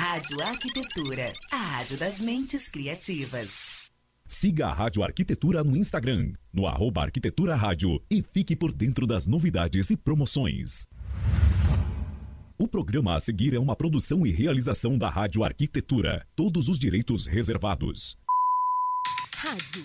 Rádio Arquitetura, a rádio das mentes criativas. Siga a Rádio Arquitetura no Instagram, no arroba Arquitetura Rádio e fique por dentro das novidades e promoções. O programa a seguir é uma produção e realização da Rádio Arquitetura. Todos os direitos reservados. Rádio.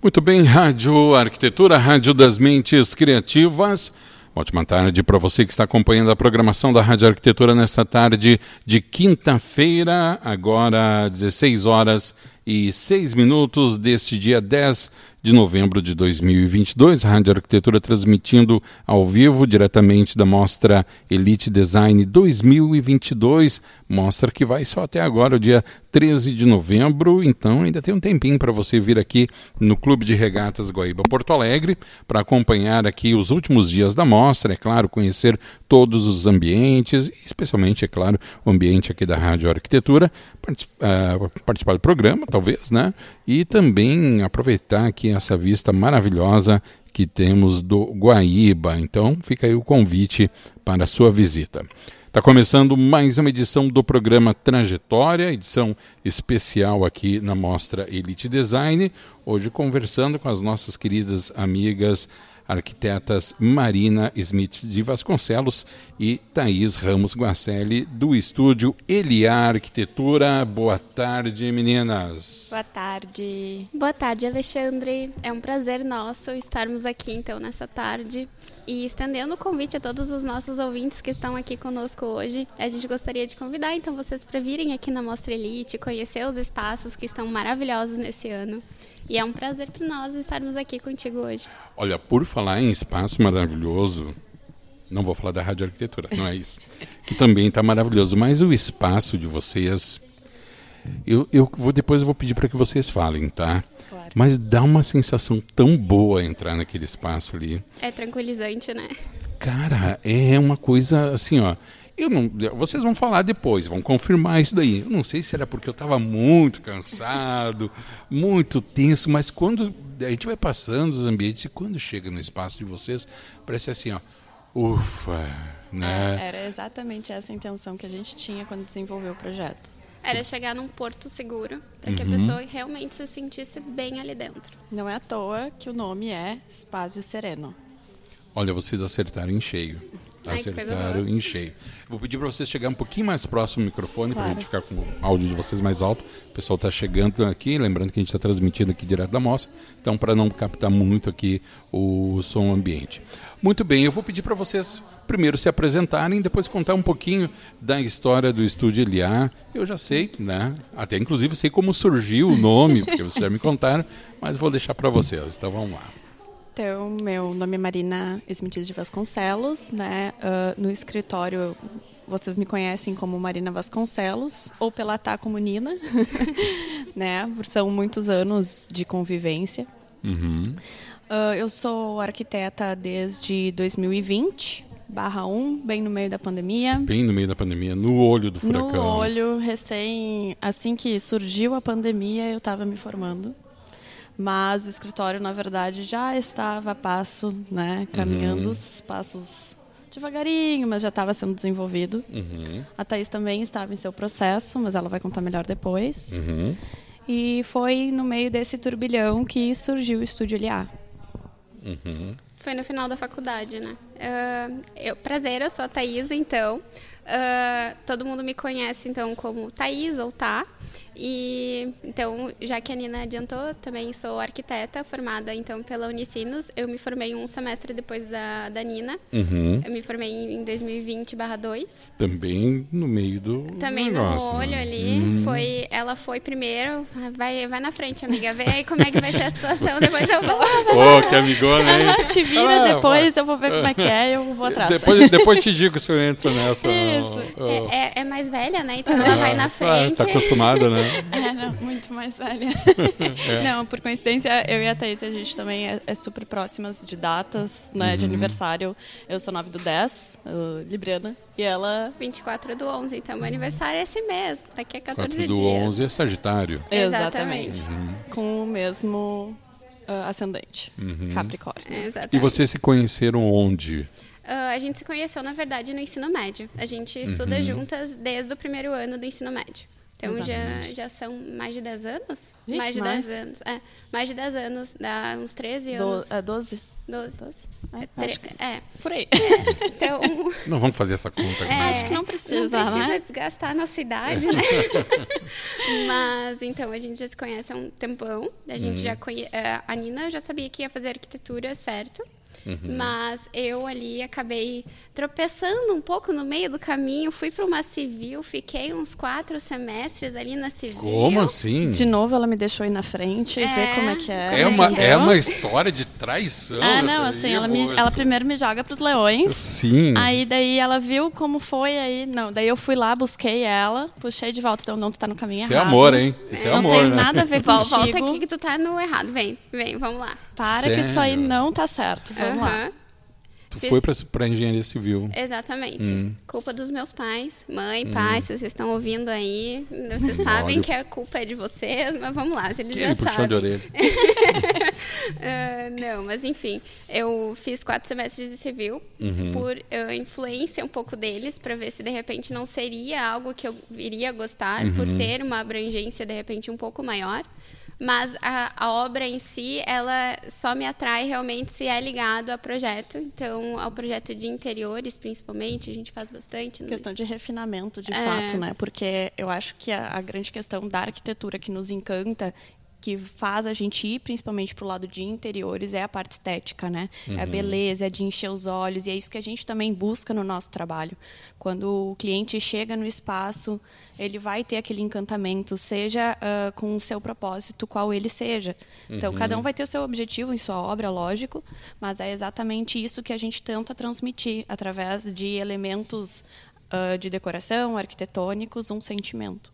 Muito bem, Rádio Arquitetura, Rádio das Mentes Criativas. Ótima tarde para você que está acompanhando a programação da Rádio Arquitetura nesta tarde de quinta-feira, agora 16 horas e 6 minutos deste dia 10 de novembro de 2022. A Rádio Arquitetura transmitindo ao vivo diretamente da mostra Elite Design 2022. Mostra que vai só até agora, o dia 13 de novembro. Então ainda tem um tempinho para você vir aqui no Clube de Regatas Guaíba Porto Alegre para acompanhar aqui os últimos dias da mostra. É claro, conhecer todos os ambientes, especialmente, é claro, o ambiente aqui da Rádio Arquitetura. Uh, participar do programa, talvez, né? E também aproveitar aqui essa vista maravilhosa que temos do Guaíba. Então, fica aí o convite para a sua visita. Está começando mais uma edição do programa Trajetória, edição especial aqui na Mostra Elite Design. Hoje conversando com as nossas queridas amigas arquitetas Marina Smith de Vasconcelos e Thaís Ramos Guacelli, do estúdio Eliar Arquitetura. Boa tarde, meninas. Boa tarde. Boa tarde, Alexandre. É um prazer nosso estarmos aqui, então, nessa tarde. E estendendo o convite a todos os nossos ouvintes que estão aqui conosco hoje, a gente gostaria de convidar, então, vocês para virem aqui na Mostra Elite, conhecer os espaços que estão maravilhosos nesse ano. E é um prazer para nós estarmos aqui contigo hoje. Olha, por falar em espaço maravilhoso, não vou falar da Rádio Arquitetura, não é isso. que também está maravilhoso, mas o espaço de vocês. Eu, eu vou depois eu vou pedir para que vocês falem, tá? Claro. Mas dá uma sensação tão boa entrar naquele espaço ali. É tranquilizante, né? Cara, é uma coisa assim, ó. Eu não, vocês vão falar depois, vão confirmar isso daí. Eu não sei se era porque eu estava muito cansado, muito tenso, mas quando a gente vai passando os ambientes e quando chega no espaço de vocês, parece assim, ó, ufa, né? É, era exatamente essa intenção que a gente tinha quando desenvolveu o projeto. Era chegar num porto seguro para que uhum. a pessoa realmente se sentisse bem ali dentro. Não é à toa que o nome é Espaço Sereno. Olha, vocês acertaram em cheio. Acertaram em cheio. Vou pedir para vocês chegar um pouquinho mais próximo do microfone, claro. para a gente ficar com o áudio de vocês mais alto. O pessoal está chegando aqui, lembrando que a gente está transmitindo aqui direto da mostra, então para não captar muito aqui o som ambiente. Muito bem, eu vou pedir para vocês primeiro se apresentarem, depois contar um pouquinho da história do Estúdio Eliar. Eu já sei, né? Até inclusive sei como surgiu o nome, porque vocês já me contaram, mas vou deixar para vocês. Então vamos lá. Então, meu nome é Marina Esmitiz de Vasconcelos, né? Uh, no escritório vocês me conhecem como Marina Vasconcelos ou pela Tá como Nina, né? São muitos anos de convivência. Uhum. Uh, eu sou arquiteta desde 2020, barra 1, bem no meio da pandemia. Bem no meio da pandemia, no olho do furacão. No olho, recém, assim que surgiu a pandemia, eu estava me formando mas o escritório, na verdade, já estava a passo, né, caminhando uhum. os passos devagarinho, mas já estava sendo desenvolvido. Uhum. A Thaís também estava em seu processo, mas ela vai contar melhor depois. Uhum. E foi no meio desse turbilhão que surgiu o Estúdio LA. Uhum. Foi no final da faculdade, né? Uh, eu, prazer, eu sou a Thaís, então. Uh, todo mundo me conhece, então, como Thaís ou Tá. E então, já que a Nina adiantou, também sou arquiteta formada então pela Unicinos. Eu me formei um semestre depois da, da Nina. Uhum. Eu me formei em 2020/2. Também no meio do Também negócio, no olho né? ali. Uhum. Foi, ela foi primeiro. Vai, vai na frente, amiga. Vê aí como é que vai ser a situação. Depois eu vou. Ô, que amigona, hein? Te vira Ah, depois, eu vou ver como é que é, eu vou atrás. Depois, depois te digo se eu entro nessa. Isso. ó. É, é- é mais velha, né? Então ela vai na Ah, frente. tá acostumada, né? É, não, muito mais velha. É. Não, por coincidência, eu e a Thaís, a gente também é, é super próximas de datas, né, de Uhum. aniversário. Eu sou 9 do 10, uh, Libriana, e ela... 24 do 11, então meu aniversário é esse mês, daqui a 14 4 do dias. 11 é Sagitário. Exatamente. Com o mesmo uh, ascendente, Capricórnio. É, exatamente. E vocês se conheceram onde? Ah, a gente se conheceu, na verdade, no ensino médio. A gente estuda Uhum. juntas desde o primeiro ano do ensino médio. Então já, Exatamente. já são mais de 10 anos? Ih, mais de mais. 10 anos. É, mais de 10 anos, dá uns 13 Do, anos. é 12? 12. 12? É, Tre- acho, que, É, por aí. então. Não vamos fazer essa conta. É, Acho que não precisa, Não precisa né? desgastar a nossa idade, né? Mas, então, a gente já se conhece há um tempão. A gente já conhe... eh, A Nina já sabia que ia fazer arquitetura, certo? Mas eu ali acabei tropeçando um pouco no meio do caminho. Fui para uma civil, fiquei uns quatro semestres ali na civil. Como assim? De novo, ela me deixou ir na frente e É. ver como é que é. É uma, é uma história de traição. Ah, não, aí, assim, ela, me, ela primeiro me joga pros leões. Sim. Aí daí ela viu como foi, aí. Não, daí eu fui lá, busquei ela, puxei de volta, então não, tu tá no caminho Isso é errado. amor, hein? Isso é não amor, tem né? nada a ver contigo. Volta aqui que tu tá no errado. Vem, vem, vamos lá. Para que isso aí Sério? não tá certo. Vamos lá. Aham. Tu Fiz- foi pra, pra engenharia civil. Exatamente. Hum. Culpa dos meus pais. Mãe, pai, se vocês estão ouvindo aí, vocês sabem que a culpa é de vocês, mas vamos lá, se eles Aquele já puxão sabem. de orelha. Ah, não, mas enfim, eu fiz quatro semestres de civil Uhum. por ah, influência um pouco deles, para ver se de repente não seria algo que eu iria gostar, Uhum. por ter uma abrangência de repente um pouco maior. Mas a, a obra em si, ela só me atrai realmente se é ligado a projeto. Então, ao projeto de interiores, principalmente, a gente faz bastante. né? Questão de refinamento, de É. fato, né? Porque eu acho que a, a grande questão da arquitetura que nos encanta, que faz a gente ir principalmente para o lado de interiores, é a parte estética, né? É a beleza, é de encher os olhos, e é isso que a gente também busca no nosso trabalho. Quando o cliente chega no espaço, ele vai ter aquele encantamento, seja ah, com o seu propósito, qual ele seja. Então, cada um vai ter o seu objetivo em sua obra, lógico, mas é exatamente isso que a gente tenta transmitir através de elementos ah, de decoração, arquitetônicos, um sentimento.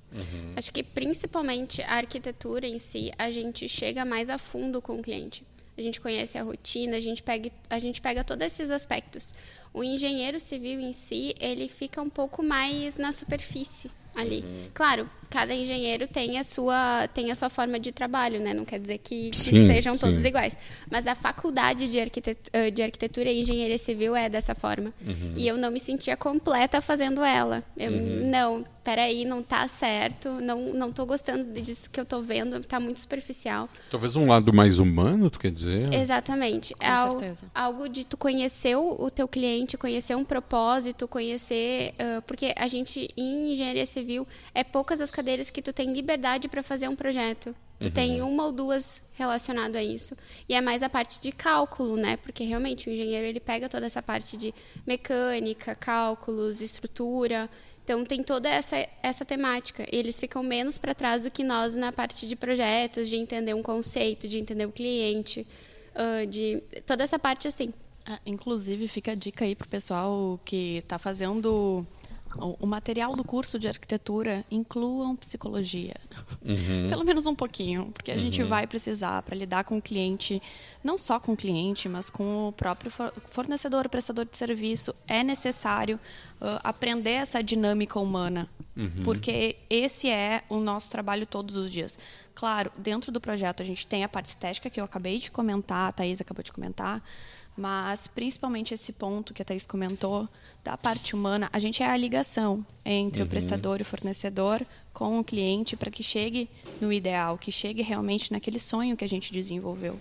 Acho que principalmente a arquitetura em si, a gente chega mais a fundo com o cliente. A gente conhece a rotina, a gente pega, a gente pega todos esses aspectos. O engenheiro civil em si, ele fica um pouco mais na superfície ali. Claro, cada engenheiro tem a sua tem a sua forma de trabalho, né? Não quer dizer que, que Sim, sejam todos sim. iguais. Mas a faculdade de, arquitet- eh, de arquitetura e engenharia civil é dessa forma. E eu não me sentia completa fazendo ela. Eu, Não, peraí, não tá certo. Não, não tô gostando disso que eu tô vendo. Tá muito superficial. Talvez um lado mais humano, tu quer dizer? Exatamente. Com é al- certeza. algo de tu conhecer o, teu cliente, conhecer um propósito, conhecer... ah, porque a gente, em engenharia civil, é poucas as cadeiras que tu tem liberdade para fazer um projeto. Tu tem uma ou duas relacionado a isso. E é mais a parte de cálculo, né? Porque realmente o engenheiro ele pega toda essa parte de mecânica, cálculos, estrutura. Então tem toda essa, essa temática. E eles ficam menos para trás do que nós na parte de projetos, de entender um conceito, de entender o cliente, ah, de toda essa parte assim. Ah, inclusive, fica a dica aí pro pessoal que está fazendo o, material do curso de arquitetura, incluam psicologia. Pelo menos um pouquinho, porque a gente vai precisar para lidar com o cliente, não só com o cliente, mas com o próprio for- fornecedor, prestador de serviço. É necessário ah, aprender essa dinâmica humana, porque esse é o nosso trabalho todos os dias. Claro, dentro do projeto a gente tem a parte estética que eu acabei de comentar, a Thaís acabou de comentar, mas principalmente esse ponto que a Thaís comentou, da parte humana, a gente é a ligação entre o prestador e o fornecedor com o cliente para que chegue no ideal, que chegue realmente naquele sonho que a gente desenvolveu.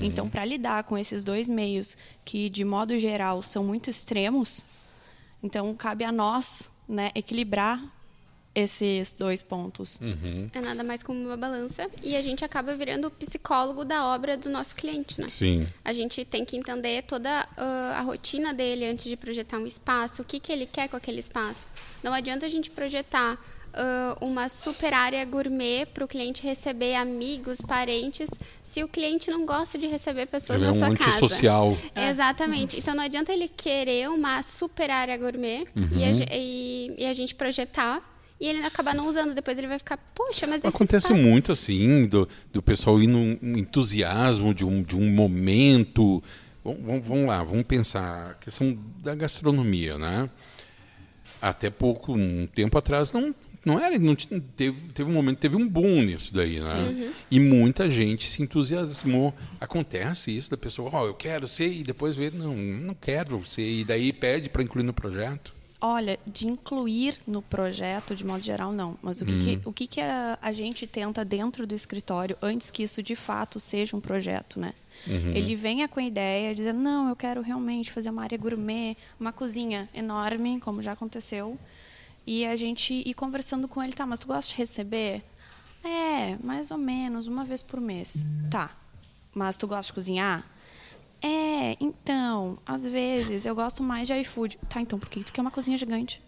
Então, para lidar com esses dois meios que, de modo geral, são muito extremos, então cabe a nós né, equilibrar esses dois pontos. Uhum. É nada mais como uma balança. E a gente acaba virando o psicólogo da obra do nosso cliente, né? Sim. A gente tem que entender toda uh, a rotina dele antes de projetar um espaço, o que, que ele quer com aquele espaço. Não adianta a gente projetar uh, uma super área gourmet para o cliente receber amigos, parentes, se o cliente não gosta de receber pessoas Ele na é um sua casa. antissocial. Exatamente. Então não adianta ele querer uma super área gourmet e, a, Uhum. e- e a gente projetar e ele acabar não usando. Depois ele vai ficar, poxa, mas esse Acontece espaço... muito assim, do, do pessoal ir num um entusiasmo de um, de um momento. Vamos, vamos- lá, vamos pensar a questão da gastronomia, né? Até pouco, um tempo atrás, não, não era, não teve, teve um momento, teve um boom nisso daí, né? E muita gente se entusiasmou. Acontece isso da pessoa, ó, eu quero ser, e depois vê, não, não quero ser, e daí pede para incluir no projeto. Olha, de incluir no projeto, de modo geral, não. Mas o que, que- o que, que a, a gente tenta dentro do escritório antes que isso de fato seja um projeto, né? Ele venha com a ideia, dizendo, não, eu quero realmente fazer uma área gourmet, uma cozinha enorme, como já aconteceu. E a gente ir conversando com ele, tá, mas tu gosta de receber? É, mais ou menos, uma vez por mês. Tá, mas tu gosta de cozinhar? É, então, às vezes eu gosto mais de iFood. Tá, então por que tu quer uma cozinha gigante?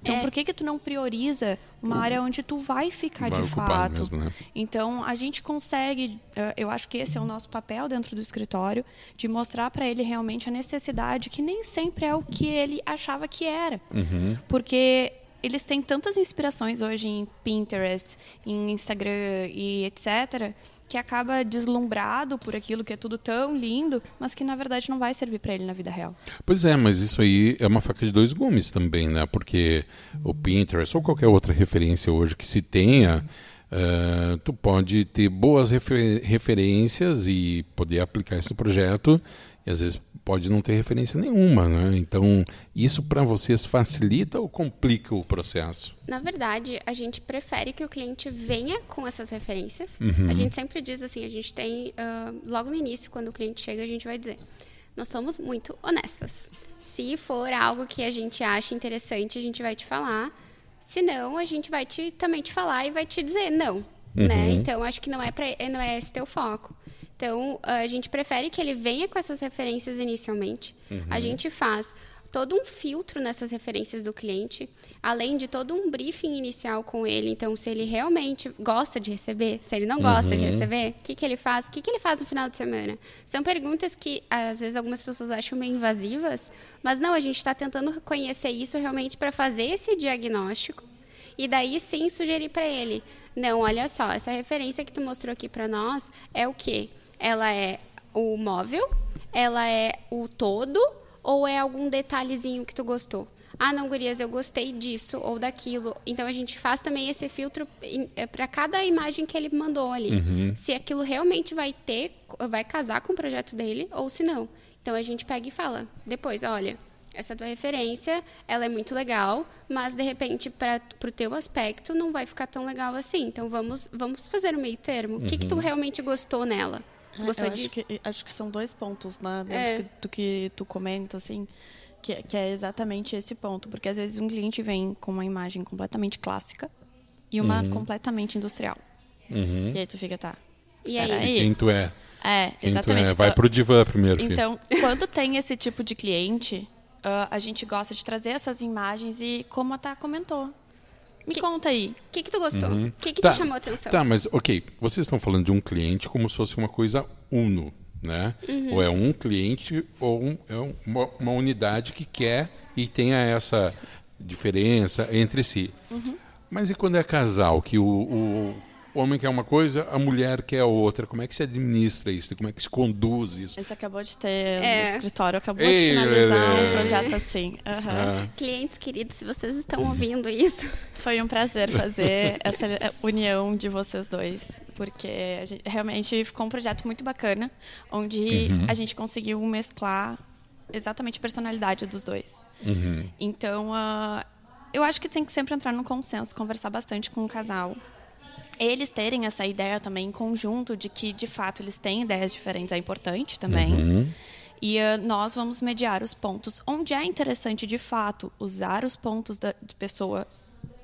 Então É. por que que tu não prioriza uma área onde tu vai ficar Vai de fato? mesmo, né? Então a gente consegue, eh, eu acho que esse é o nosso papel dentro do escritório, de mostrar para ele realmente a necessidade que nem sempre é o que ele achava que era. Uhum. Porque eles têm tantas inspirações hoje em Pinterest, em Instagram e etc, que acaba deslumbrado por aquilo que é tudo tão lindo, mas que na verdade não vai servir para ele na vida real. Pois é, mas isso aí é uma faca de dois gumes também, né? Porque o Pinterest ou qualquer outra referência hoje que se tenha, eh, tu pode ter boas refer- referências e poder aplicar esse projeto e às vezes pode não ter referência nenhuma, né? Então, isso para vocês facilita ou complica o processo? Na verdade, a gente prefere que o cliente venha com essas referências. Uhum. A gente sempre diz assim, a gente tem, ah, logo no início, quando o cliente chega, a gente vai dizer, nós somos muito honestas. Se for algo que a gente acha interessante, a gente vai te falar. Se não, a gente vai te, também te falar e vai te dizer não. Né? Então, acho que não é, pra, não é esse teu foco. Então, a gente prefere que ele venha com essas referências inicialmente. A gente faz todo um filtro nessas referências do cliente, além de todo um briefing inicial com ele. Então, se ele realmente gosta de receber, se ele não gosta de receber, o que, que ele faz? O que, que ele faz no final de semana? São perguntas que, às vezes, algumas pessoas acham meio invasivas, mas não, a gente está tentando conhecer isso realmente para fazer esse diagnóstico e daí sim sugerir para ele, não, olha só, essa referência que tu mostrou aqui para nós é o quê? Ela é o móvel? Ela é o todo? Ou é algum detalhezinho que tu gostou? Ah, não, gurias, eu gostei disso ou daquilo. Então a gente faz também esse filtro para cada imagem que ele mandou ali. Se aquilo realmente vai ter, vai casar com o projeto dele ou se não. Então a gente pega e fala depois, olha, essa tua referência, ela é muito legal, mas de repente para o teu aspecto não vai ficar tão legal assim. Então vamos, vamos fazer o meio termo. O que, que tu realmente gostou nela? Gostou eu disso? acho que, acho que são dois pontos, né? Dentro É. do que tu comenta, assim, que, que é exatamente esse ponto. Porque às vezes um cliente vem com uma imagem completamente clássica e uma completamente industrial. E aí tu fica, tá. E aí? peraí. Quem tu é? É, Quem exatamente. tu é? Vai pro divã primeiro, filho. Então, quando tem esse tipo de cliente, ah, a gente gosta de trazer essas imagens e, como a Tá comentou, me Que- conta aí. O que, que tu gostou? O que, que Tá, te chamou a atenção? Tá, mas ok, vocês estão falando de um cliente como se fosse uma coisa uno, né? Uhum. Ou é um cliente ou um- é um- uma, uma unidade que quer e tenha essa diferença entre si. Uhum. Mas e quando é casal, que o, o homem quer uma coisa, a mulher quer outra? Como é que se administra isso? Como é que se conduz isso? A gente acabou de ter É. no escritório, acabou Ei, de finalizar Lelê. um projeto assim. Ah, Clientes queridos, se vocês estão ouvindo isso, Foi um prazer fazer essa união de vocês dois, porque a gente- realmente ficou um projeto muito bacana, onde Uhum. a gente conseguiu mesclar exatamente a personalidade dos dois. uhum. Então, ah, eu acho que tem que sempre entrar no consenso, conversar bastante com o casal. Eles terem essa ideia também em conjunto de que, de fato, eles têm ideias diferentes é importante também. Uhum. E uh, nós vamos mediar os pontos. Onde é interessante, de fato, usar os pontos da de pessoa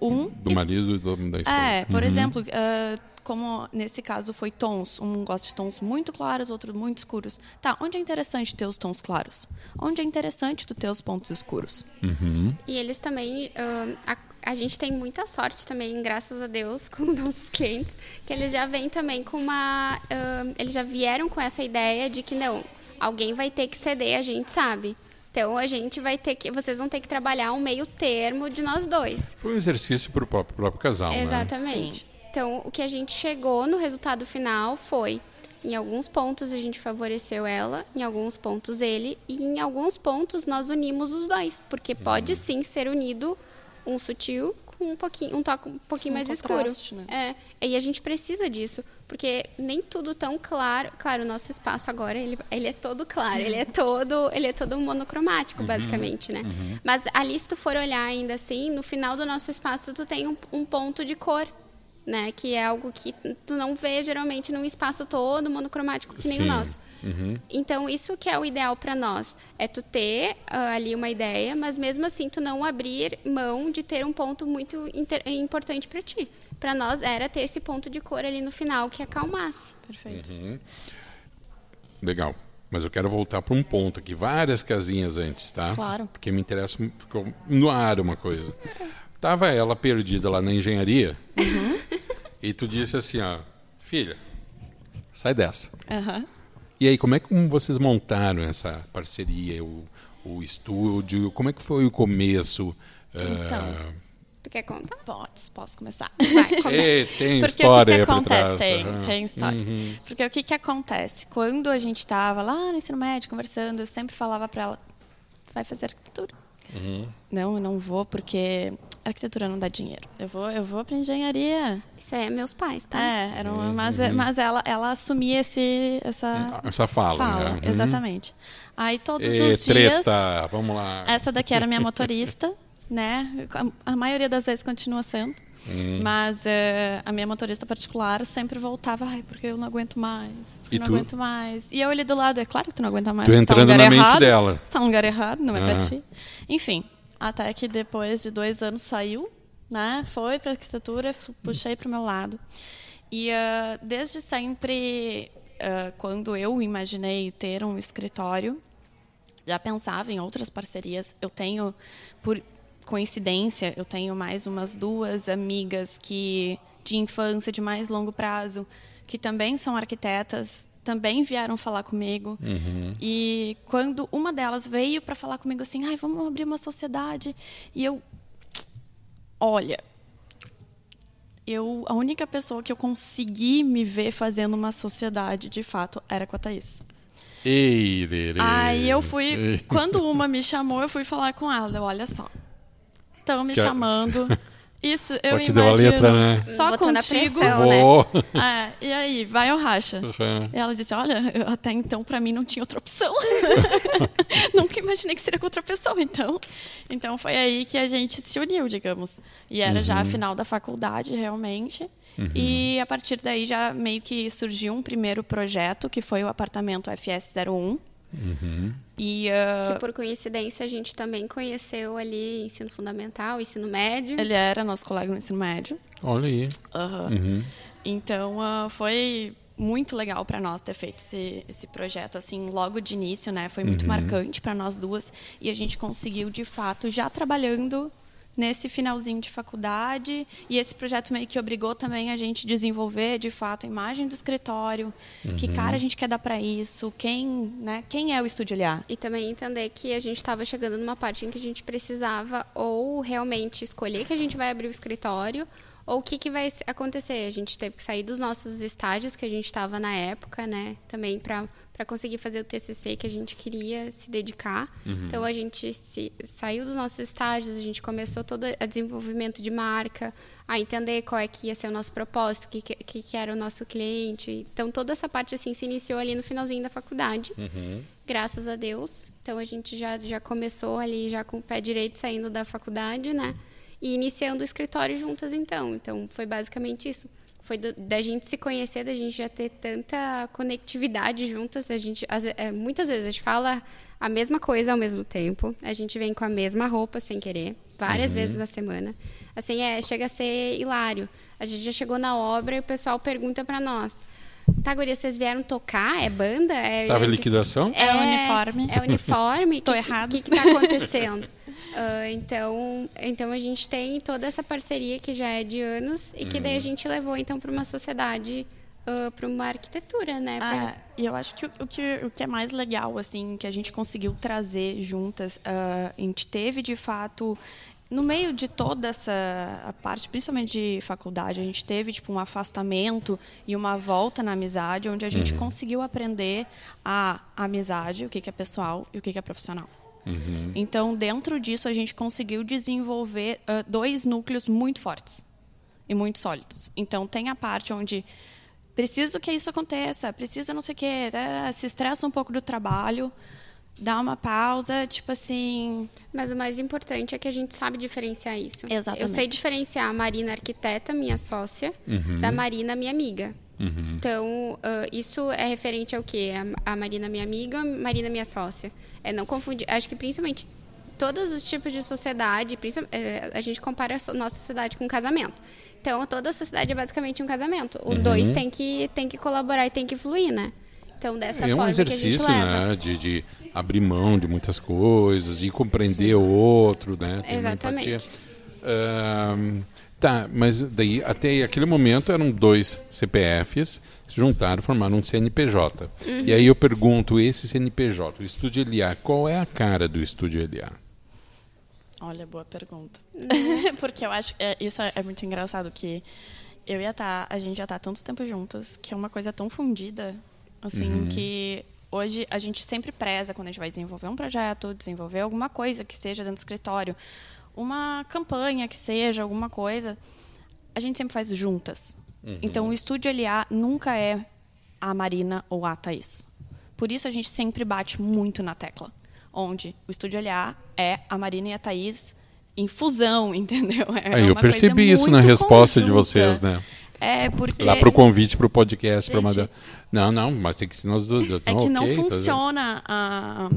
1. Um, do marido e do, da esposa. É, por uhum. exemplo, uh, como nesse caso foi tons, um gosta de tons muito claros, outro muito escuros. Tá, onde é interessante ter os tons claros? Onde é interessante tu ter os pontos escuros? Uhum. E eles também, uh, a, a, gente tem muita sorte também, graças a Deus, com os nossos clientes, que eles já vêm também com uma, uh, eles já vieram com essa ideia de que não, alguém vai ter que ceder, a gente sabe. Então a gente vai ter que, vocês vão ter que trabalhar um meio termo de nós dois. Foi um exercício para o próprio, próprio, casal, Exatamente. Né? Então, o que a gente chegou no resultado final foi em alguns pontos a gente favoreceu ela, em alguns pontos ele, e em alguns pontos nós unimos os dois, porque pode uhum. sim ser unido um sutil com um pouquinho, um toque um pouquinho um mais escuro. Né? É, e a gente precisa disso, porque nem tudo tão claro. Claro, o nosso espaço agora ele, ele é todo claro, ele é todo, ele é todo monocromático, uhum. basicamente, né? Uhum. Mas ali se tu for olhar ainda assim, no final do nosso espaço tu tem um, um ponto de cor né? Que é algo que tu não vê geralmente num espaço todo monocromático que nem Sim. o nosso. Uhum. Então, isso que é o ideal para nós. É tu ter uh, ali uma ideia, mas mesmo assim tu não abrir mão de ter um ponto muito importante para ti. Para nós era ter esse ponto de cor ali no final que acalmasse. Perfeito. Uhum. Legal. Mas eu quero voltar para um ponto aqui, várias casinhas antes, tá? Claro. Porque me interessa, ficou no ar uma coisa. Tava ela perdida lá na engenharia. Uhum. E tu disse assim, ó, filha, sai dessa. Uhum. E aí, como é que vocês montaram essa parceria, o, o estúdio? Como é que foi o começo? Então, uh... tu quer contar? Pode, posso começar. Vai, é, tem Porque história o que, que acontece? Tem, uhum. tem história. Uhum. Porque o que, que acontece? Quando a gente estava lá no ensino médio conversando, eu sempre falava para ela, vai fazer arquitetura. Uhum. Não, eu não vou porque arquitetura não dá dinheiro. Eu vou, eu vou para engenharia. Isso é meus pais, tá? É, era uma, uhum. mas, mas ela, ela assumia esse, essa, essa fala. fala né? Exatamente. Aí todos e, os treta, dias. vamos lá. Essa daqui era minha motorista, né? A, a maioria das vezes continua sendo. Hum. Mas uh, a minha motorista particular sempre voltava, ai, porque eu não aguento mais. Porque e não tu? aguento mais. E eu ali do lado, é claro que tu não aguenta mais. Tu entrando tá na mente errado, dela. Tá no lugar errado, não é ah. pra ti. Enfim, até que depois de dois anos saiu, né? Foi para arquitetura, puxei para o meu lado. E uh, desde sempre, uh, quando eu imaginei ter um escritório, já pensava em outras parcerias. Eu tenho, por coincidência, eu tenho mais umas duas amigas que de infância, de mais longo prazo, que também são arquitetas, também vieram falar comigo. Uhum. E quando uma delas veio para falar comigo assim, ai, vamos abrir uma sociedade. E eu, olha, eu a única pessoa que eu consegui me ver fazendo uma sociedade, de fato, era com a Thaís. Ei, Aí eu fui, quando uma me chamou, eu fui falar com ela. Olha só, estão me que chamando. Isso, eu Pode imagino. letra, né? Só Botando contigo. Pressão, né? é, e aí, vai ou racha? Uhum. E ela disse, olha, até então para mim não tinha outra opção. Nunca imaginei que seria com outra pessoa, então. Então foi aí que a gente se uniu, digamos. E era uhum. já a final da faculdade, realmente. Uhum. E a partir daí já meio que surgiu um primeiro projeto, que foi o apartamento FS01. Uhum. E, uh... Que por coincidência a gente também conheceu ali ensino fundamental, ensino médio. Ele era nosso colega no ensino médio. Olha aí. Uhum. Uhum. Então uh, foi muito legal para nós ter feito esse, esse projeto assim logo de início, né? Foi muito Uhum. marcante para nós duas e a gente conseguiu de fato já trabalhando nesse finalzinho de faculdade e esse projeto meio que obrigou também a gente desenvolver de fato a imagem do escritório, que cara a gente quer dar para isso, quem, né? Quem é o estúdio LA? E também entender que a gente estava chegando numa parte em que a gente precisava ou realmente escolher que a gente vai abrir o escritório ou o que, que vai acontecer. A gente teve que sair dos nossos estágios que a gente estava na época, né? Também para para conseguir fazer o TCC que a gente queria se dedicar. Uhum. Então a gente se, saiu dos nossos estágios, a gente começou todo o desenvolvimento de marca, a entender qual é que ia ser o nosso propósito, o que, que, que era o nosso cliente. Então toda essa parte assim se iniciou ali no finalzinho da faculdade. Uhum. Graças a Deus. Então a gente já já começou ali já com o pé direito saindo da faculdade, né? E iniciando o escritório juntas então. Então foi basicamente isso. foi do, da gente se conhecer, da gente já ter tanta conectividade juntas. A gente, as, é, muitas vezes a gente fala a mesma coisa ao mesmo tempo. A gente vem com a mesma roupa sem querer, várias uhum. vezes na semana. Assim, é, chega a ser hilário. A gente já chegou na obra e o pessoal pergunta para nós. Tá, guria, vocês vieram tocar? É banda? É, Tava em liquidação? É, é uniforme. É uniforme? Tô que, errado. O que, que tá acontecendo? Uh, então, então a gente tem toda essa parceria que já é de anos e que daí a uhum. gente levou então para uma sociedade, uh, para uma arquitetura, né? Pra... e eu acho que o, o, que o que é mais legal assim que a gente conseguiu trazer juntas, uh, a gente teve de fato no meio de toda essa parte, principalmente de faculdade, a gente teve tipo um afastamento e uma volta na amizade, onde a gente uhum. conseguiu aprender a amizade, o que é pessoal e o que é profissional. Uhum. Então, dentro disso, a gente conseguiu desenvolver uh, dois núcleos muito fortes e muito sólidos. Então, tem a parte onde preciso que isso aconteça, precisa não sei o quê, se estressa um pouco do trabalho, dá uma pausa, tipo assim. Mas o mais importante é que a gente sabe diferenciar isso. Exatamente. Eu sei diferenciar a Marina arquiteta, minha sócia, uhum. da Marina, minha amiga. Uhum. Então, uh, isso é referente ao quê? A, a Marina, minha amiga, Marina, minha sócia. É não confundir. Acho que principalmente todos os tipos de sociedade, é, a gente compara a nossa sociedade com um casamento. Então, toda a sociedade é basicamente um casamento. Os uhum. dois têm que, têm que colaborar e têm que fluir, né? Então, dessa é forma um exercício, que a gente leva. né? De, de abrir mão de muitas coisas, de compreender Sim. o outro, né? Exatamente. Uh, tá, mas daí até aquele momento eram dois CPFs se juntaram, formaram um CNPJ. Uhum. E aí eu pergunto, esse CNPJ, o Estúdio LA, qual é a cara do Estúdio LA? Olha, boa pergunta. Uhum. Porque eu acho é, isso é, é, muito engraçado que eu e a Tá, a gente já está tanto tempo juntas, que é uma coisa tão fundida, assim, uhum. que hoje a gente sempre preza quando a gente vai desenvolver um projeto, desenvolver alguma coisa que seja dentro do escritório, uma campanha que seja, alguma coisa, a gente sempre faz juntas. Uhum. Então, o estúdio LA nunca é a Marina ou a Thaís. Por isso, a gente sempre bate muito na tecla. Onde o estúdio LA é a Marina e a Thaís em fusão, entendeu? É, eu percebi isso na resposta conjunta. de vocês, né? É porque. Lá pro convite pro podcast para mandar. Não, não, mas tem que ser nós dois. É que okay, não tá funciona a,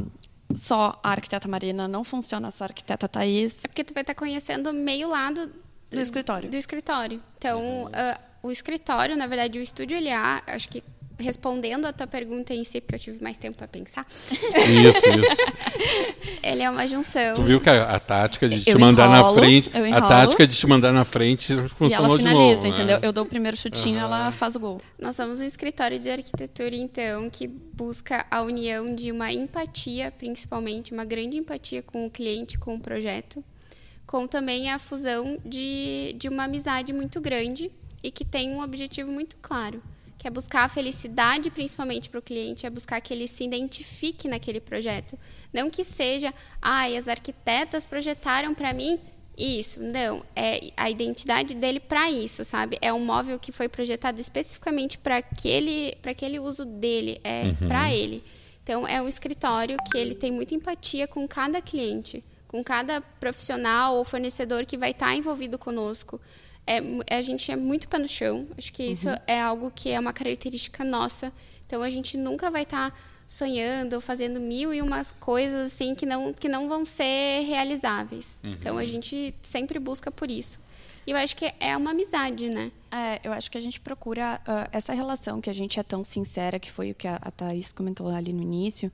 só a arquiteta Marina, não funciona só a arquiteta Thaís. É porque tu vai estar conhecendo meio lado do escritório. Do escritório. Então, uh, o escritório, na verdade, o estúdio LA, acho que respondendo a tua pergunta em si, porque eu tive mais tempo para pensar. Isso, isso. Ele é uma junção. Tu viu que a, a tática de te eu mandar enrolo, na frente, a tática de te mandar na frente funcionou de novo. Né? entendeu? Eu dou o primeiro chutinho, uhum. ela faz o gol. Nós somos um escritório de arquitetura, então, que busca a união de uma empatia, principalmente, uma grande empatia com o cliente, com o projeto, com também a fusão de, de uma amizade muito grande e que tem um objetivo muito claro, que é buscar a felicidade principalmente para o cliente, é buscar que ele se identifique naquele projeto. Não que seja, ah, as arquitetas projetaram para mim isso. Não, é a identidade dele para isso, sabe? É um móvel que foi projetado especificamente para aquele, para aquele uso dele, é uhum. para ele. Então, é um escritório que ele tem muita empatia com cada cliente, com cada profissional ou fornecedor que vai estar tá envolvido conosco é, a gente é muito pé no chão. Acho que isso uhum. é algo que é uma característica nossa. Então a gente nunca vai estar tá sonhando ou fazendo mil e umas coisas assim que não, que não vão ser realizáveis. Uhum. Então a gente sempre busca por isso. E eu acho que é uma amizade, né? É, eu acho que a gente procura uh, essa relação que a gente é tão sincera, que foi o que a, a Thaís comentou ali no início,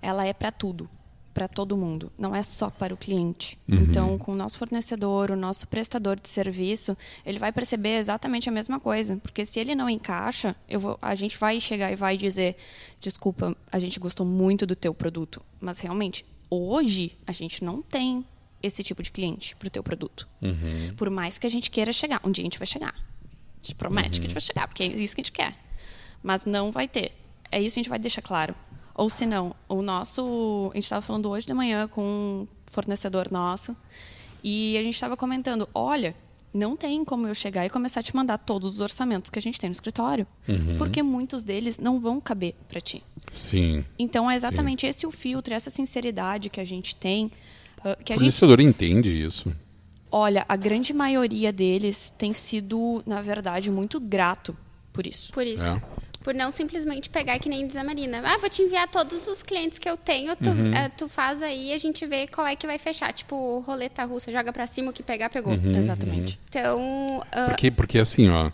ela é para tudo para todo mundo, não é só para o cliente. Uhum. Então, com o nosso fornecedor, o nosso prestador de serviço, ele vai perceber exatamente a mesma coisa, porque se ele não encaixa, vou, a gente vai chegar e vai dizer, desculpa, a gente gostou muito do teu produto, mas realmente hoje a gente não tem esse tipo de cliente para o teu produto. Uhum. Por mais que a gente queira chegar, um dia a gente vai chegar. A gente promete uhum. que a gente uhum. vai chegar, porque é isso que a gente quer. Mas não vai ter. É isso que a gente vai deixar claro. Ou se não, o nosso. A gente estava falando hoje de manhã com um fornecedor nosso e a gente estava comentando: olha, não tem como eu chegar e começar a te mandar todos os orçamentos que a gente tem no escritório, uhum. porque muitos deles não vão caber para ti. Sim. Então é exatamente Sim. esse o filtro, essa sinceridade que a gente tem. Uh, que o fornecedor gente... entende isso. Olha, a grande maioria deles tem sido, na verdade, muito grato por isso. Por isso. É. Por não simplesmente pegar que nem diz a Marina. Ah, vou te enviar todos os clientes que eu tenho, tu, eh, tu faz aí e a gente vê qual é que vai fechar. Tipo, roleta russa, joga pra cima, o que pegar, pegou. Exatamente. Então, ah, Porque, porque assim, ó,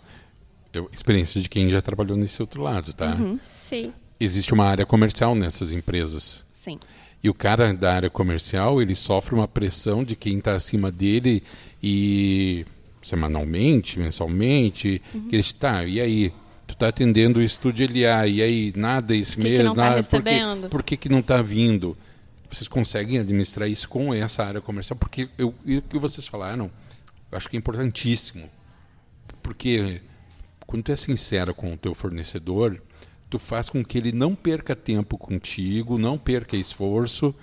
eu, experiência de quem já trabalhou nesse outro lado, tá? sim. Existe uma área comercial nessas empresas. Sim. E o cara da área comercial, ele sofre uma pressão de quem está acima dele e semanalmente, mensalmente, que ele tá, e aí? Tu tá atendendo o estúdio LA, e aí, nada esse que que mês, não tá nada, recebendo? Por, que, por que que não tá vindo? Vocês conseguem administrar isso com essa área comercial? Porque eu, o que vocês falaram, eu acho que é importantíssimo. Porque quando tu é sincera com o teu fornecedor, tu faz com que ele não perca tempo contigo, não perca esforço.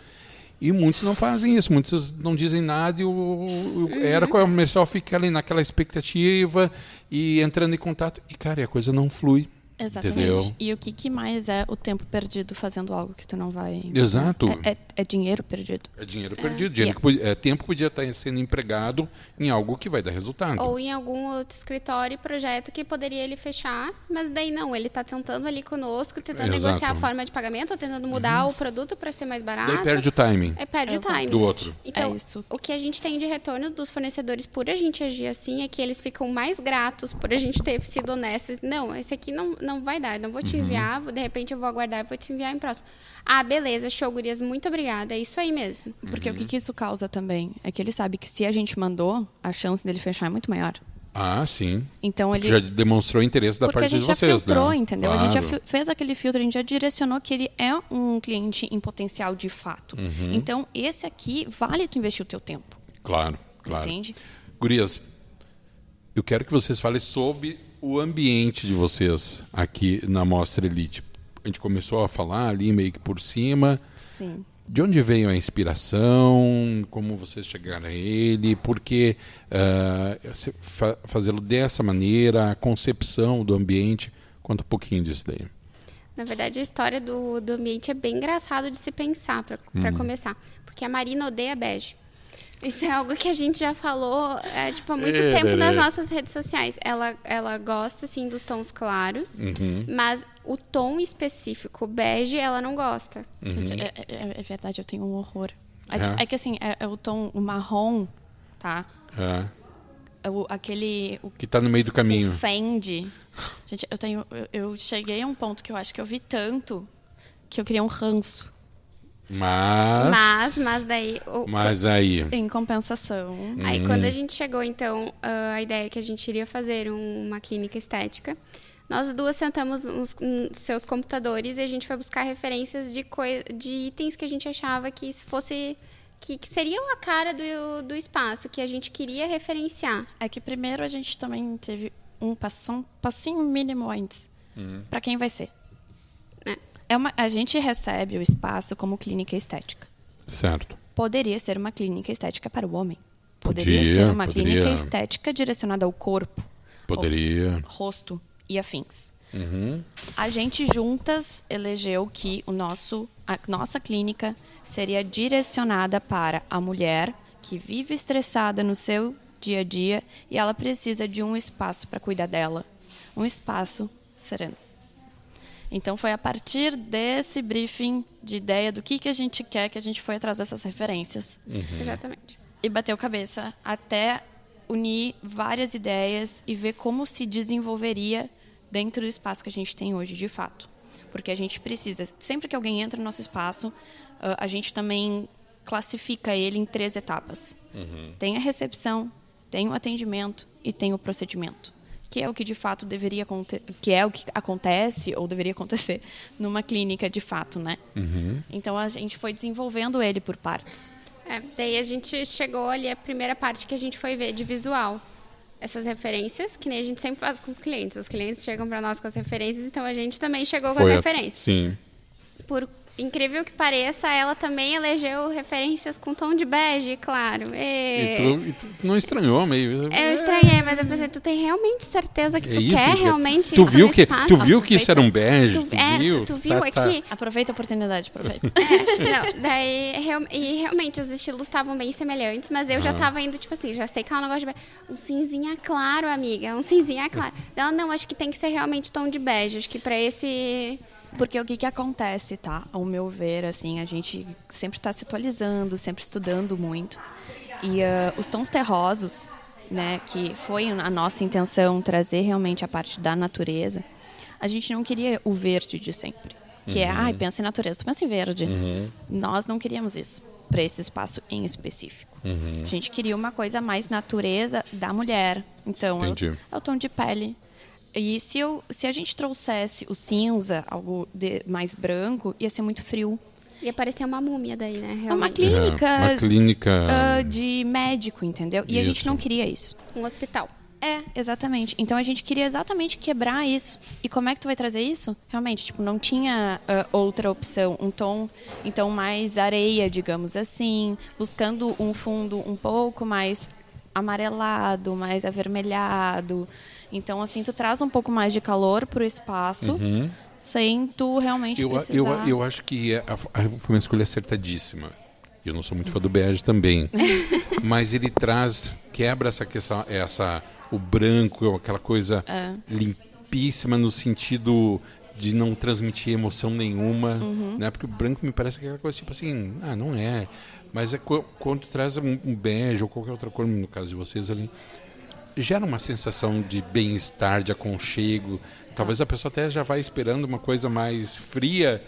E muitos não fazem isso, muitos não dizem nada e o, o era comercial fica ali naquela expectativa e entrando em contato. E, cara, a coisa não flui. Exatamente. Entendeu? E o que, que mais é o tempo perdido fazendo algo que tu não vai. Exato. É, é- é dinheiro perdido. É dinheiro perdido, dinheiro que podia- é tempo que podia estar sendo empregado em algo que vai dar resultado. Ou em algum outro escritório e projeto que poderia ele fechar, mas daí não, ele está tentando ali conosco, tentando Exato. negociar a forma de pagamento, ou tentando mudar o produto para ser mais barato. Daí perde o timing. É, perde Exato. o time. Do outro. Então, É isso. o que a gente tem de retorno dos fornecedores por a gente agir assim é que eles ficam mais gratos por a gente ter sido honestos. Não, esse aqui não, não vai dar, não vou te enviar, vou- de repente eu vou aguardar e vou te enviar em próximo. Ah, beleza, show, gurias, muito obrigada, é isso aí mesmo. Porque o que, que isso causa também? É que ele sabe que se a gente mandou, a chance dele fechar é muito maior. Ah, sim. Então ele. Já demonstrou interesse da Porque a parte gente de já vocês, filtrou, né? entendeu? A gente já Claro. fi- fez aquele filtro, a gente já direcionou que ele é um cliente em potencial de fato. Uhum. Então, esse aqui vale tu investir o teu tempo. Claro, claro. Entende? Gurias, eu quero que vocês falem sobre o ambiente de vocês aqui na Mostra Elite. A gente começou a falar ali meio que por cima. Sim. De onde veio a inspiração? Como vocês chegaram a ele? Por que se- fa- fazê-lo dessa maneira? A concepção do ambiente? Conta um pouquinho disso daí. Na verdade, a história do, do ambiente é bem engraçado de se pensar, para Uhum. começar. Porque a Marina odeia bege. Isso é algo que a gente já falou é, tipo, há muito É, tempo Lelê. nas nossas redes sociais. Ela, ela gosta, assim, dos tons claros, Uhum. mas o tom específico, bege, ela não gosta. Gente, é, é- é verdade, eu tenho um horror. É, É? tipo- é que assim, é, é o tom, o marrom, tá? É, É o- aquele. O, que está no meio do caminho. o Fendi. Gente, eu tenho. Eu, eu cheguei a um ponto que eu acho que eu vi tanto que eu criei um ranço. Mas... Mas, mas daí... o- Mas aí... Em compensação. Aí Uhum. quando a gente chegou, então, ah, a ideia é que a gente iria fazer um- uma clínica estética, nós duas sentamos nos seus computadores e a gente foi buscar referências de, de itens que a gente achava que se fosse que, que seriam a cara do, do espaço, que a gente queria referenciar. É que primeiro a gente também teve um passão, passinho mínimo antes. Pra quem vai ser. É. Uma, a gente recebe o espaço como clínica estética. Certo. Poderia ser uma clínica estética para o homem. Poderia Podia, ser uma poderia. clínica estética direcionada ao corpo, Poderia... rosto e afins. Uhum. A gente juntas elegeu que o nosso, a nossa clínica seria direcionada para a mulher que vive estressada no seu dia a dia e ela precisa de um espaço para cuidar dela, um espaço sereno. Então foi a partir desse briefing de ideia do que, que a gente quer que a gente foi atrás dessas referências Exatamente. e bateu cabeça até unir várias ideias e ver como se desenvolveria dentro do espaço que a gente tem hoje, de fato. Porque a gente precisa, sempre que alguém entra no nosso espaço, ah, a gente também classifica ele em três etapas. Tem a recepção, tem o atendimento e tem o procedimento, que é o que de fato deveria acontecer, que é o que acontece ou deveria acontecer numa clínica de fato, né? Então a gente foi desenvolvendo ele por partes. É, daí a gente chegou ali, a primeira parte que a gente foi ver de visual. Essas referências, que nem a gente sempre faz com os clientes. Os clientes chegam para nós com as referências, então a gente também chegou com Foi as a- referências. Sim. por incrível que pareça, ela também elegeu referências com tom de bege, claro. E... E, tu, e tu, não estranhou meio? Eu estranhei, mas eu pensei, tu tem realmente certeza que é tu isso, quer realmente tu viu que Tu viu que isso era um bege? Tu, tu é, viu? Tu, tu viu tá, aqui? Tá. Aproveita a oportunidade, aproveita. É, não, daí, real, e realmente os estilos estavam bem semelhantes, mas eu já tava indo, tipo assim, já sei que ela não gosta de bege. Um cinzinha claro, amiga, um cinzinha claro. Ela, não, acho que tem que ser realmente tom de bege, acho que pra esse porque o que, que acontece, tá? Ao meu ver, assim, a gente sempre está se atualizando, sempre estudando muito. E uh, os tons terrosos, né, que foi a nossa intenção trazer realmente a parte da natureza, a gente não queria o verde de sempre. Que é, uhum. é, ai, pensa em natureza, tu pensa em verde. Uhum. Nós não queríamos isso para esse espaço em específico. Uhum. A gente queria uma coisa mais natureza da mulher. Então, é o, é o tom de pele, e se, eu, se a gente trouxesse o cinza, algo de, mais branco, ia ser muito frio. Ia parecer uma múmia daí, né? Realmente. Uma clínica. É, uma clínica. Uh, de médico, entendeu? E isso. a gente não queria isso. Um hospital. É, exatamente. Então a gente queria exatamente quebrar isso. E como é que tu vai trazer isso? Realmente, tipo, não tinha uh, outra opção. Um tom, então, mais areia, digamos assim. Buscando um fundo um pouco mais amarelado, mais avermelhado. Então, assim, tu traz um pouco mais de calor para o espaço, uhum. sem tu realmente eu, precisar... Eu, eu acho que a, a, foi uma escolha acertadíssima. Eu não sou muito fã do bege também. mas ele traz, quebra essa questão, essa, o branco, aquela coisa é. limpíssima no sentido de não transmitir emoção nenhuma, uhum. né? Porque o branco me parece aquela coisa tipo assim, ah, não é. Mas é quando traz um, um bege ou qualquer outra cor, no caso de vocês ali, gera uma sensação de bem-estar, de aconchego. Talvez a pessoa até já vai esperando uma coisa mais fria.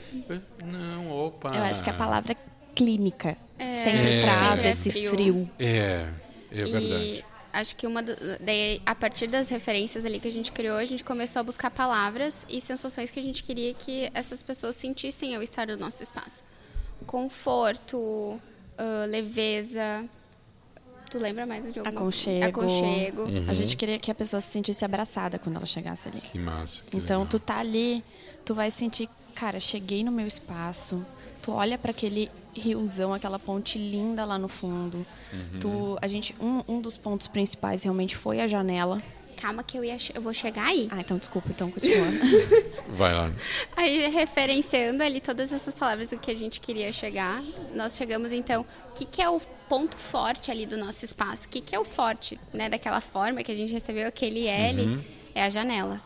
Não, opa. Eu acho que a palavra é clínica é, sempre é, traz sempre esse frio. frio. É, é verdade. E acho que uma do, daí, a partir das referências ali que a gente criou, a gente começou a buscar palavras e sensações que a gente queria que essas pessoas sentissem ao estar no nosso espaço. Conforto, uh, leveza, Tu lembra mais de alguma Aconchego. Aconchego. Uhum. A gente queria que a pessoa se sentisse abraçada quando ela chegasse ali. Que massa. Que então, legal. tu tá ali, tu vai sentir, cara, cheguei no meu espaço. Tu olha para aquele riozão, aquela ponte linda lá no fundo. Uhum. Tu, a gente, um, um dos pontos principais realmente foi a janela calma que eu, ia, eu vou chegar aí. Ah, então desculpa, então continua. Vai lá. Aí, referenciando ali todas essas palavras do que a gente queria chegar, nós chegamos então, o que, que é o ponto forte ali do nosso espaço? O que, que é o forte, né, daquela forma que a gente recebeu aquele L? Uhum. É a janela.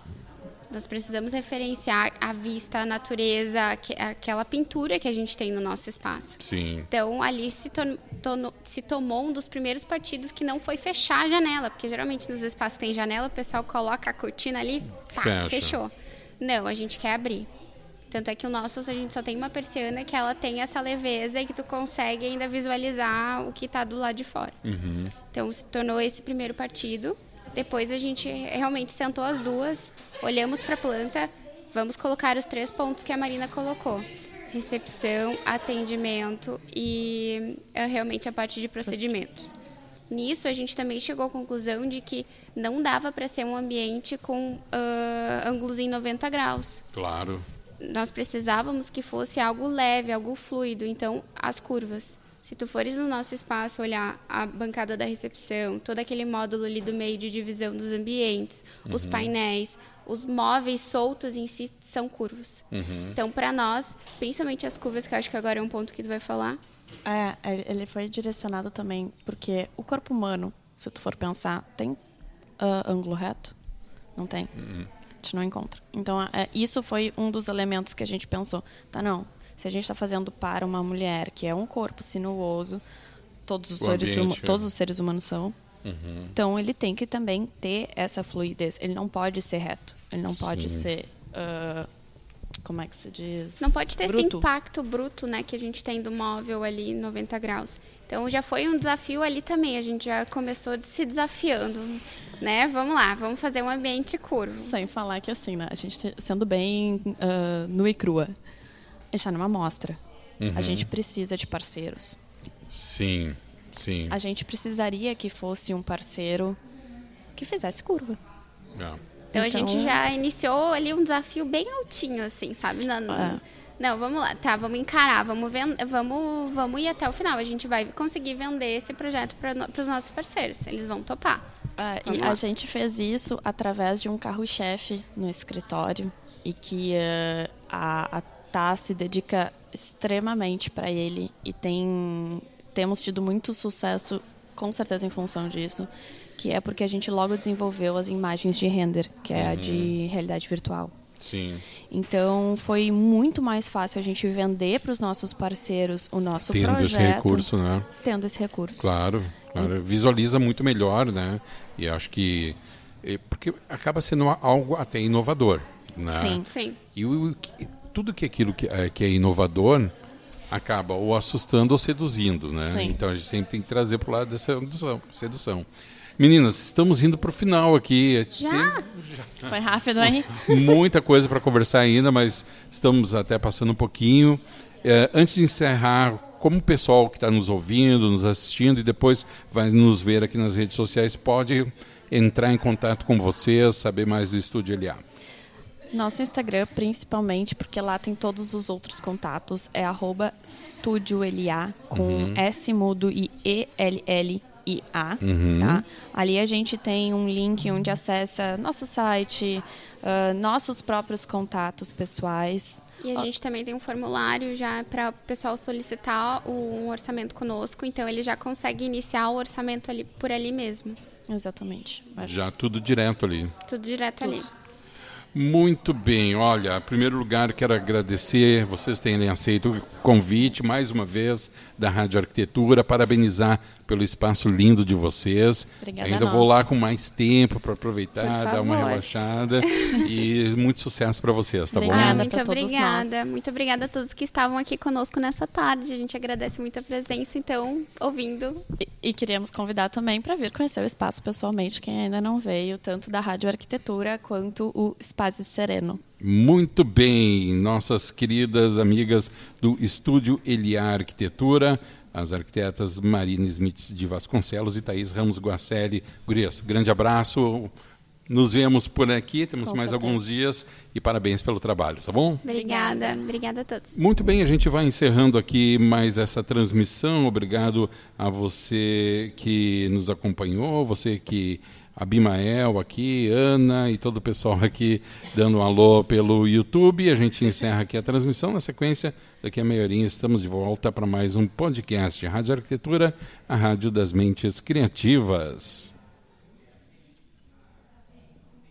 Nós precisamos referenciar a vista, a natureza, aquela pintura que a gente tem no nosso espaço. Sim. Então, ali se, to to se tomou um dos primeiros partidos que não foi fechar a janela, porque geralmente nos espaços que tem janela, o pessoal coloca a cortina ali, pá, fechou. Não, a gente quer abrir. Tanto é que o nosso, a gente só tem uma persiana que ela tem essa leveza e que tu consegue ainda visualizar o que está do lado de fora. Uhum. Então, se tornou esse primeiro partido. Depois a gente realmente sentou as duas, olhamos para a planta, vamos colocar os três pontos que a Marina colocou: recepção, atendimento e é, realmente a parte de procedimentos. Nisso a gente também chegou à conclusão de que não dava para ser um ambiente com uh, ângulos em 90 graus. Claro. Nós precisávamos que fosse algo leve, algo fluido, então as curvas. Se tu fores no nosso espaço olhar a bancada da recepção, todo aquele módulo ali do meio de divisão dos ambientes, uhum. os painéis, os móveis soltos em si são curvos. Uhum. Então, para nós, principalmente as curvas, que eu acho que agora é um ponto que tu vai falar. É, ele foi direcionado também porque o corpo humano, se tu for pensar, tem uh, ângulo reto? Não tem. Uhum. A gente não encontra. Então, é, isso foi um dos elementos que a gente pensou. Tá, não se a gente está fazendo para uma mulher que é um corpo sinuoso, todos os, seres, ambiente, é. todos os seres humanos são. Uhum. Então ele tem que também ter essa fluidez. Ele não pode ser reto. Ele não Sim. pode ser. Uh, como é que se diz? Não pode ter bruto. esse impacto bruto né, que a gente tem do móvel ali 90 graus. Então já foi um desafio ali também. A gente já começou se desafiando. Né? Vamos lá, vamos fazer um ambiente curvo. Sem falar que assim, né? A gente sendo bem uh, nua e crua está numa amostra. Uhum. A gente precisa de parceiros. Sim, sim. A gente precisaria que fosse um parceiro que fizesse curva. É. Então, então, a gente já iniciou ali um desafio bem altinho, assim, sabe? Na, é. Não, vamos lá, tá, vamos encarar, vamos, vend... vamos, vamos ir até o final. A gente vai conseguir vender esse projeto para no... os nossos parceiros, eles vão topar. Ah, e a gente fez isso através de um carro-chefe no escritório e que uh, a, a Tá se dedica extremamente para ele e tem temos tido muito sucesso com certeza em função disso, que é porque a gente logo desenvolveu as imagens de render, que é uhum. a de uhum. realidade virtual. Sim. Então foi muito mais fácil a gente vender para os nossos parceiros o nosso tendo projeto. Tendo esse recurso, né? Tendo esse recurso. Claro, claro. visualiza muito melhor, né? E acho que porque acaba sendo algo até inovador, né? Sim, sim. E o tudo que aquilo que é, que é inovador acaba ou assustando ou seduzindo, né? Sim. Então a gente sempre tem que trazer para o lado dessa sedução. sedução. Meninas, estamos indo para o final aqui. Já? Tem... Foi rápido aí. Muita coisa para conversar ainda, mas estamos até passando um pouquinho. É, antes de encerrar, como o pessoal que está nos ouvindo, nos assistindo e depois vai nos ver aqui nas redes sociais pode entrar em contato com vocês, saber mais do Estúdio LA? Nosso Instagram, principalmente, porque lá tem todos os outros contatos, é arroba com uhum. S mudo e E-L-L-I-A. Uhum. Tá? Ali a gente tem um link onde acessa nosso site, uh, nossos próprios contatos pessoais. E a gente também tem um formulário já para o pessoal solicitar um orçamento conosco, então ele já consegue iniciar o orçamento ali por ali mesmo. Exatamente. Já tudo direto ali. Tudo direto tudo. ali. Muito bem, olha, em primeiro lugar quero agradecer vocês terem aceito o convite mais uma vez da Rádio Arquitetura, parabenizar pelo espaço lindo de vocês. Obrigada Ainda vou lá com mais tempo para aproveitar, dar uma relaxada e muito sucesso para vocês, tá obrigada bom? Muito obrigada, muito obrigada a todos que estavam aqui conosco nessa tarde. A gente agradece muito a presença, então, ouvindo. E, e queríamos convidar também para vir conhecer o espaço pessoalmente, quem ainda não veio, tanto da Rádio Arquitetura quanto o Espaço Sereno. Muito bem, nossas queridas amigas do Estúdio Eliar Arquitetura as arquitetas Marina Smith de Vasconcelos e Thaís Ramos Guacelli. Gurias, grande abraço. Nos vemos por aqui, temos Com mais certeza. alguns dias e parabéns pelo trabalho, tá bom? Obrigada, obrigada a todos. Muito bem, a gente vai encerrando aqui mais essa transmissão. Obrigado a você que nos acompanhou, você que Abimael aqui, Ana e todo o pessoal aqui dando um alô pelo YouTube. A gente encerra aqui a transmissão. Na sequência, daqui a meia horinha, estamos de volta para mais um podcast. Rádio Arquitetura, a rádio das mentes criativas.